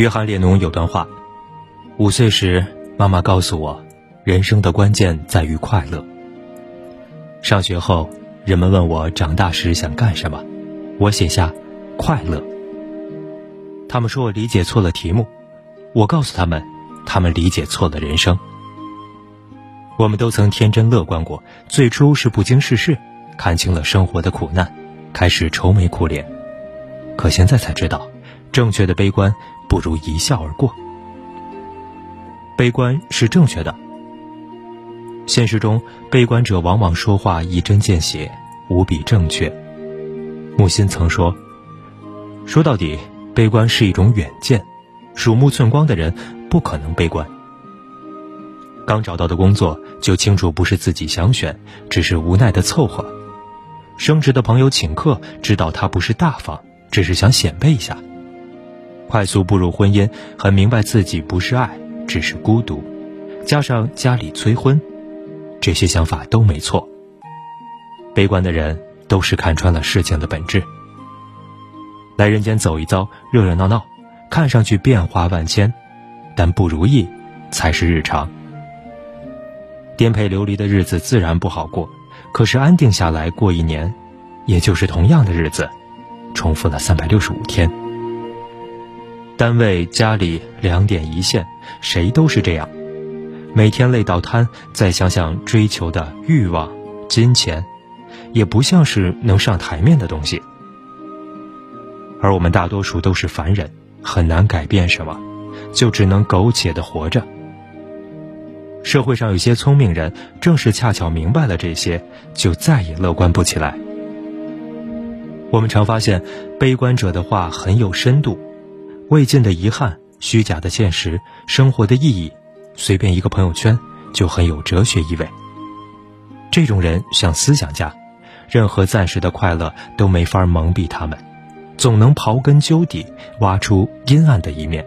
约翰列侬有段话：五岁时，妈妈告诉我，人生的关键在于快乐。上学后，人们问我长大时想干什么，我写下快乐。他们说我理解错了题目，我告诉他们，他们理解错了人生。我们都曾天真乐观过，最初是不经世事，看清了生活的苦难，开始愁眉苦脸。可现在才知道，正确的悲观不如一笑而过。悲观是正确的。现实中，悲观者往往说话一针见血，无比正确。木心曾说：“说到底，悲观是一种远见，鼠目寸光的人不可能悲观。”刚找到的工作就清楚不是自己想选，只是无奈的凑合；升职的朋友请客，知道他不是大方，只是想显摆一下；快速步入婚姻，很明白自己不是爱，只是孤独。加上家里催婚，这些想法都没错。悲观的人都是看穿了事情的本质。来人间走一遭，热热闹闹，看上去变化万千，但不如意才是日常。颠沛流离的日子自然不好过，可是安定下来过一年，也就是同样的日子，重复了三百六十五天。单位、家里两点一线，谁都是这样，每天累到瘫。再想想追求的欲望、金钱，也不像是能上台面的东西。而我们大多数都是凡人，很难改变什么，就只能苟且的活着。社会上有些聪明人，正是恰巧明白了这些，就再也乐观不起来。我们常发现，悲观者的话很有深度，未尽的遗憾、虚假的现实、生活的意义，随便一个朋友圈就很有哲学意味。这种人像思想家，任何暂时的快乐都没法蒙蔽他们，总能刨根究底，挖出阴暗的一面。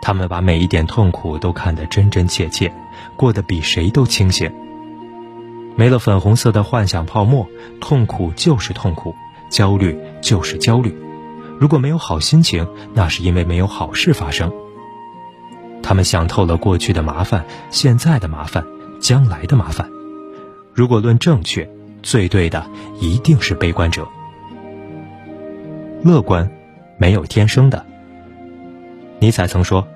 他们把每一点痛苦都看得真真切切，过得比谁都清醒。没了粉红色的幻想泡沫，痛苦就是痛苦，焦虑就是焦虑。如果没有好心情，那是因为没有好事发生。他们想透了过去的麻烦、现在的麻烦、将来的麻烦。如果论正确，最对的一定是悲观者。乐观，没有天生的。尼采曾说：“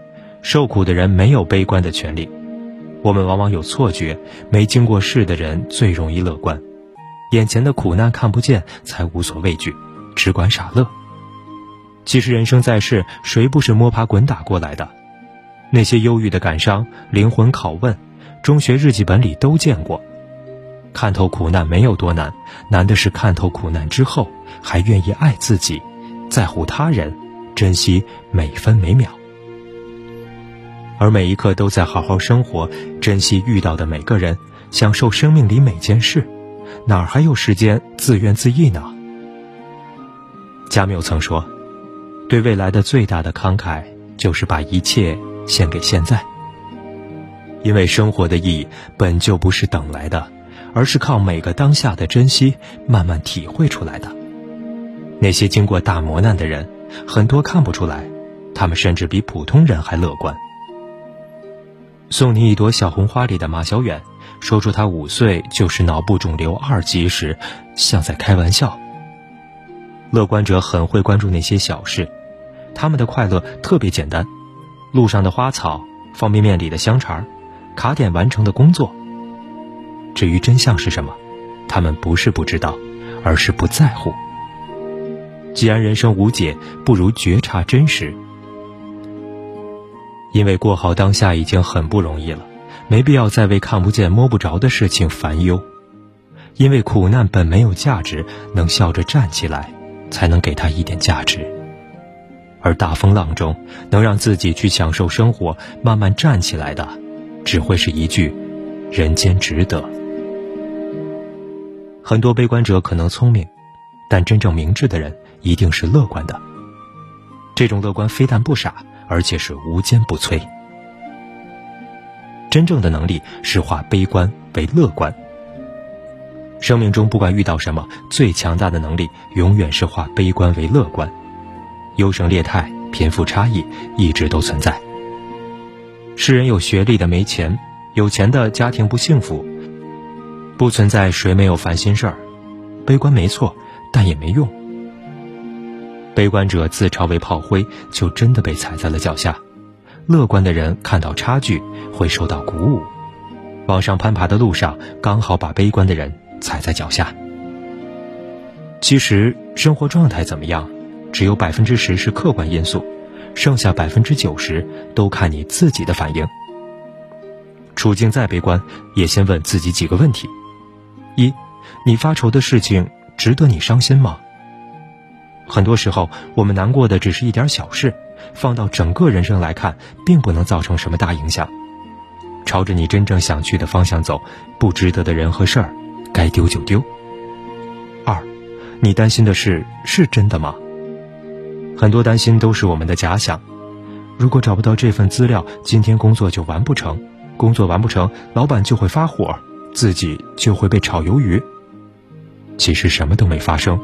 受苦的人没有悲观的权利。”我们往往有错觉，没经过事的人最容易乐观，眼前的苦难看不见，才无所畏惧，只管傻乐。其实人生在世，谁不是摸爬滚打过来的？那些忧郁的感伤、灵魂拷问，中学日记本里都见过。看透苦难没有多难，难的是看透苦难之后，还愿意爱自己，在乎他人。珍惜每分每秒，而每一刻都在好好生活，珍惜遇到的每个人，享受生命里每件事，哪儿还有时间自怨自艾呢？加缪曾说：“对未来的最大的慷慨，就是把一切献给现在。”因为生活的意义本就不是等来的，而是靠每个当下的珍惜慢慢体会出来的。那些经过大磨难的人。很多看不出来，他们甚至比普通人还乐观。送你一朵小红花里的马小远说出他五岁就是脑部肿瘤二级时，像在开玩笑。乐观者很会关注那些小事，他们的快乐特别简单：路上的花草、方便面里的香肠、卡点完成的工作。至于真相是什么，他们不是不知道，而是不在乎。既然人生无解，不如觉察真实。因为过好当下已经很不容易了，没必要再为看不见摸不着的事情烦忧。因为苦难本没有价值，能笑着站起来，才能给他一点价值。而大风浪中，能让自己去享受生活、慢慢站起来的，只会是一句“人间值得”。很多悲观者可能聪明，但真正明智的人。一定是乐观的。这种乐观非但不傻，而且是无坚不摧。真正的能力是化悲观为乐观。生命中不管遇到什么，最强大的能力永远是化悲观为乐观。优胜劣汰，贫富差异一直都存在。世人有学历的没钱，有钱的家庭不幸福，不存在谁没有烦心事儿。悲观没错，但也没用。悲观者自嘲为炮灰，就真的被踩在了脚下；乐观的人看到差距会受到鼓舞，往上攀爬的路上刚好把悲观的人踩在脚下。其实生活状态怎么样，只有百分之十是客观因素，剩下百分之九十都看你自己的反应。处境再悲观，也先问自己几个问题：一，你发愁的事情值得你伤心吗？很多时候，我们难过的只是一点小事，放到整个人生来看，并不能造成什么大影响。朝着你真正想去的方向走，不值得的人和事儿，该丢就丢。二，你担心的事是真的吗？很多担心都是我们的假想。如果找不到这份资料，今天工作就完不成；工作完不成，老板就会发火，自己就会被炒鱿鱼。其实什么都没发生。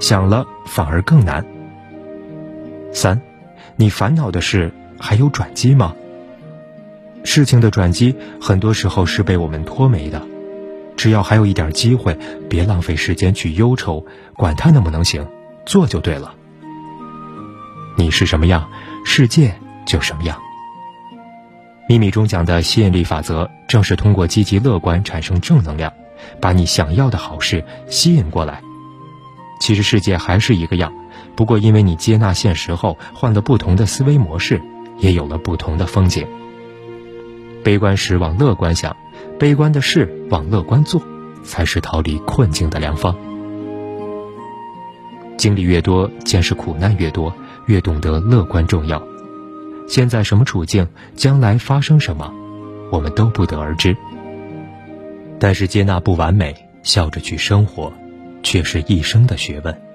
想了反而更难。三，你烦恼的事还有转机吗？事情的转机很多时候是被我们拖没的，只要还有一点机会，别浪费时间去忧愁，管它能不能行，做就对了。你是什么样，世界就什么样。秘密中讲的吸引力法则，正是通过积极乐观产生正能量，把你想要的好事吸引过来。其实世界还是一个样，不过因为你接纳现实后换了不同的思维模式，也有了不同的风景。悲观时往乐观想，悲观的事往乐观做，才是逃离困境的良方。经历越多，见识苦难越多，越懂得乐观重要。现在什么处境，将来发生什么，我们都不得而知。但是接纳不完美，笑着去生活。却是一生的学问。